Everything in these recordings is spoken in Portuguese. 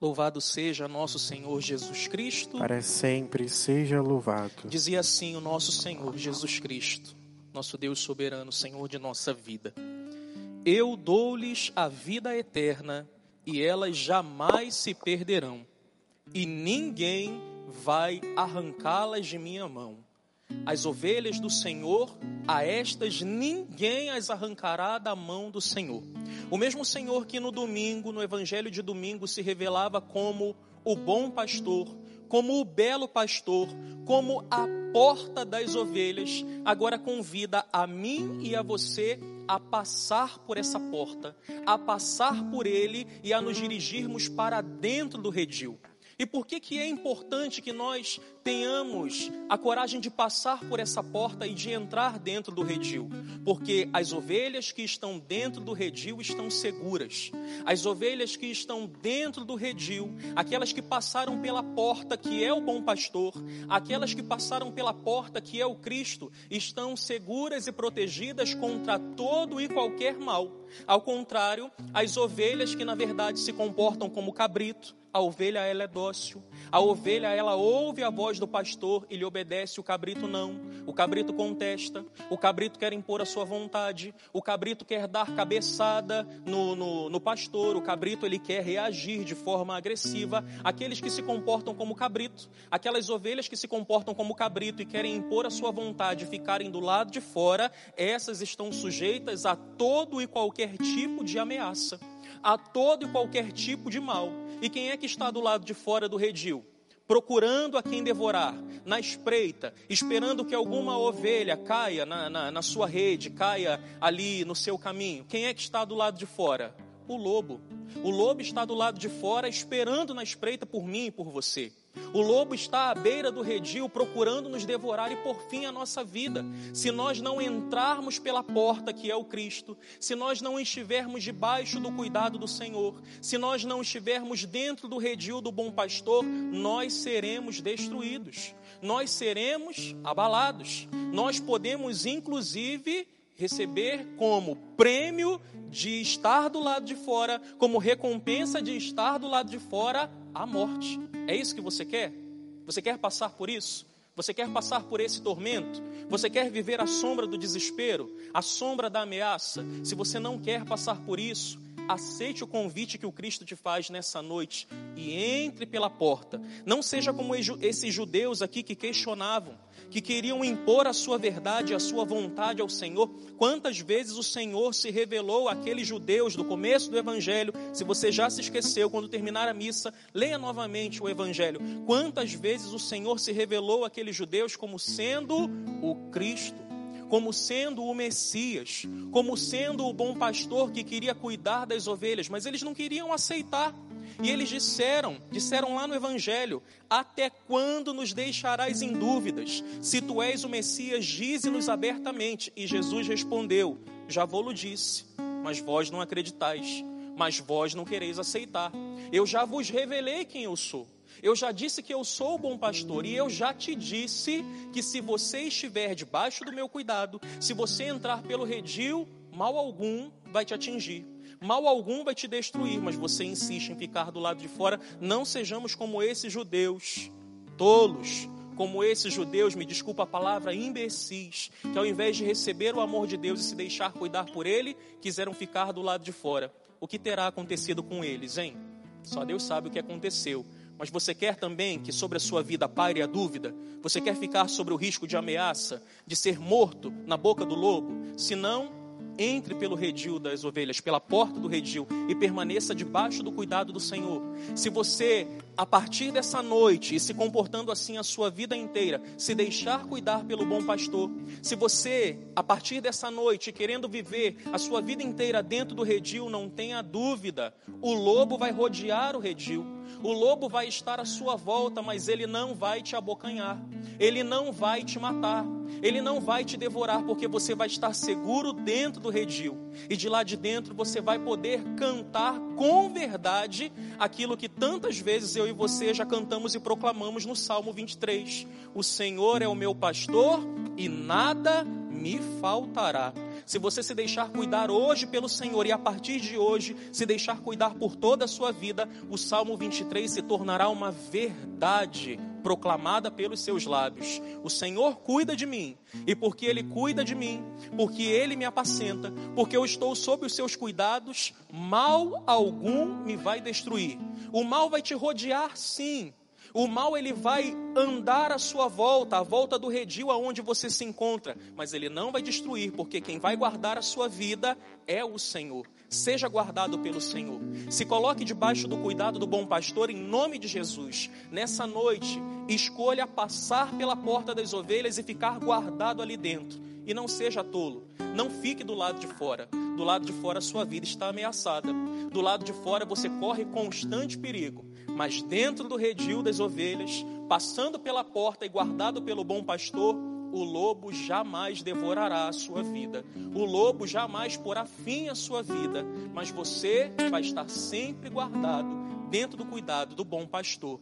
Louvado seja nosso Senhor Jesus Cristo. Para sempre seja louvado. Dizia assim o nosso Senhor Jesus Cristo, nosso Deus soberano, Senhor de nossa vida. Eu dou-lhes a vida eterna e elas jamais se perderão, e ninguém vai arrancá-las de minha mão. As ovelhas do Senhor, a estas ninguém as arrancará da mão do Senhor. O mesmo Senhor que no domingo, no evangelho de domingo, se revelava como o bom pastor, como o belo pastor, como a porta das ovelhas, agora convida a mim e a você a passar por essa porta, a passar por ele e a nos dirigirmos para dentro do redil. E por que, que é importante que nós tenhamos a coragem de passar por essa porta e de entrar dentro do redil? Porque as ovelhas que estão dentro do redil estão seguras. As ovelhas que estão dentro do redil, aquelas que passaram pela porta que é o bom pastor, aquelas que passaram pela porta que é o Cristo, estão seguras e protegidas contra todo e qualquer mal. Ao contrário, as ovelhas que na verdade se comportam como cabrito, a ovelha ela é dócil. A ovelha ela ouve a voz do pastor e lhe obedece, o cabrito não. O cabrito contesta, o cabrito quer impor a sua vontade, o cabrito quer dar cabeçada no, no, no pastor, o cabrito ele quer reagir de forma agressiva. Aqueles que se comportam como cabrito, aquelas ovelhas que se comportam como cabrito e querem impor a sua vontade e ficarem do lado de fora, essas estão sujeitas a todo e qualquer tipo de ameaça a todo e qualquer tipo de mal. E quem é que está do lado de fora do redil? Procurando a quem devorar, na espreita, esperando que alguma ovelha caia na, na, na sua rede, caia ali no seu caminho. Quem é que está do lado de fora? O lobo. O lobo está do lado de fora, esperando na espreita por mim e por você. O lobo está à beira do redil procurando nos devorar e por fim a nossa vida. Se nós não entrarmos pela porta que é o Cristo, se nós não estivermos debaixo do cuidado do Senhor, se nós não estivermos dentro do redil do bom pastor, nós seremos destruídos. Nós seremos abalados. Nós podemos inclusive receber como prêmio de estar do lado de fora, como recompensa de estar do lado de fora, a morte. É isso que você quer? Você quer passar por isso? Você quer passar por esse tormento? Você quer viver a sombra do desespero, a sombra da ameaça? Se você não quer passar por isso, aceite o convite que o Cristo te faz nessa noite e entre pela porta. Não seja como esses judeus aqui que questionavam, que queriam impor a sua verdade, a sua vontade ao Senhor. Quantas vezes o Senhor se revelou àqueles judeus do começo do Evangelho? Se você já se esqueceu, quando terminar a missa, leia novamente o Evangelho. Quantas vezes o Senhor se revelou àqueles judeus como sendo o Cristo? Como sendo o Messias, como sendo o bom pastor que queria cuidar das ovelhas, mas eles não queriam aceitar. E eles disseram, disseram lá no Evangelho: Até quando nos deixarás em dúvidas? Se tu és o Messias, dize-nos abertamente. E Jesus respondeu: Já vou-lo disse, mas vós não acreditais, mas vós não quereis aceitar. Eu já vos revelei quem eu sou. Eu já disse que eu sou o bom pastor e eu já te disse que se você estiver debaixo do meu cuidado, se você entrar pelo redil, mal algum vai te atingir. Mal algum vai te destruir, mas você insiste em ficar do lado de fora. Não sejamos como esses judeus, tolos, como esses judeus, me desculpa a palavra, imbecis, que ao invés de receber o amor de Deus e se deixar cuidar por Ele, quiseram ficar do lado de fora. O que terá acontecido com eles, hein? Só Deus sabe o que aconteceu. Mas você quer também que sobre a sua vida paire a dúvida? Você quer ficar sobre o risco de ameaça, de ser morto na boca do lobo? Se não, entre pelo redil das ovelhas, pela porta do redil e permaneça debaixo do cuidado do Senhor. Se você, a partir dessa noite, e se comportando assim a sua vida inteira, se deixar cuidar pelo bom pastor, se você, a partir dessa noite, querendo viver a sua vida inteira dentro do redil, não tenha dúvida, o lobo vai rodear o redil. O lobo vai estar à sua volta, mas ele não vai te abocanhar. Ele não vai te matar. Ele não vai te devorar, porque você vai estar seguro dentro do redil. E de lá de dentro você vai poder cantar com verdade aquilo que tantas vezes eu e você já cantamos e proclamamos no Salmo 23. O Senhor é o meu pastor e nada me faltará. Se você se deixar cuidar hoje pelo Senhor e a partir de hoje se deixar cuidar por toda a sua vida, o Salmo 23 se tornará uma verdade proclamada pelos seus lábios. O Senhor cuida de mim, e porque Ele cuida de mim, porque Ele me apacenta, porque eu estou sob os seus cuidados, mal algum me vai destruir. O mal vai te rodear, sim, o mal ele vai andar à sua volta, à volta do redil aonde você se encontra, mas ele não vai destruir, porque quem vai guardar a sua vida é o Senhor. Seja guardado pelo Senhor. Se coloque debaixo do cuidado do bom pastor em nome de Jesus. Nessa noite, escolha passar pela porta das ovelhas e ficar guardado ali dentro. E não seja tolo. Não fique do lado de fora. Do lado de fora sua vida está ameaçada. Do lado de fora você corre constante perigo mas dentro do redil das ovelhas, passando pela porta e guardado pelo bom pastor, o lobo jamais devorará a sua vida. O lobo jamais porá fim à sua vida, mas você vai estar sempre guardado dentro do cuidado do bom pastor.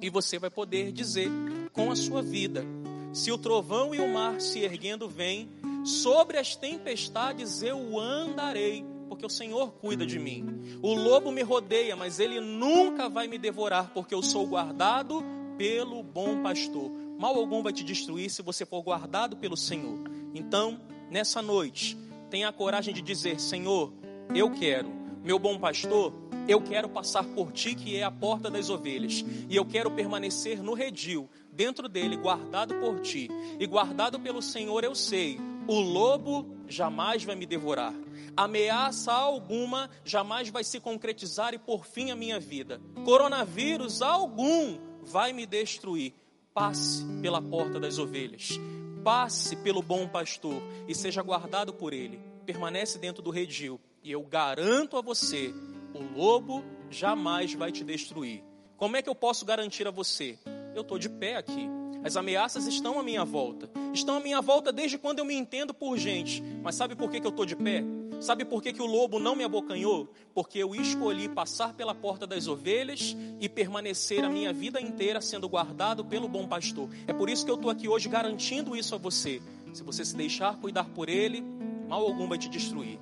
E você vai poder dizer com a sua vida: se o trovão e o mar se erguendo vêm, sobre as tempestades eu andarei porque o Senhor cuida de mim. O lobo me rodeia, mas ele nunca vai me devorar, porque eu sou guardado pelo bom pastor. Mal algum vai te destruir se você for guardado pelo Senhor. Então, nessa noite, tenha a coragem de dizer: Senhor, eu quero, meu bom pastor, eu quero passar por ti, que é a porta das ovelhas, e eu quero permanecer no redil, dentro dele, guardado por ti. E guardado pelo Senhor, eu sei, o lobo jamais vai me devorar ameaça alguma jamais vai se concretizar e por fim a minha vida. Coronavírus algum vai me destruir. Passe pela porta das ovelhas. Passe pelo bom pastor e seja guardado por ele. Permanece dentro do redil e eu garanto a você, o lobo jamais vai te destruir. Como é que eu posso garantir a você? Eu estou de pé aqui. As ameaças estão à minha volta. Estão à minha volta desde quando eu me entendo por gente. Mas sabe por que, que eu estou de pé? Sabe por que, que o lobo não me abocanhou? Porque eu escolhi passar pela porta das ovelhas e permanecer a minha vida inteira sendo guardado pelo bom pastor. É por isso que eu estou aqui hoje garantindo isso a você. Se você se deixar cuidar por ele, mal algum vai te destruir.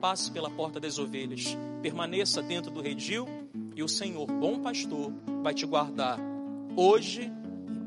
Passe pela porta das ovelhas, permaneça dentro do redil e o Senhor, bom pastor, vai te guardar hoje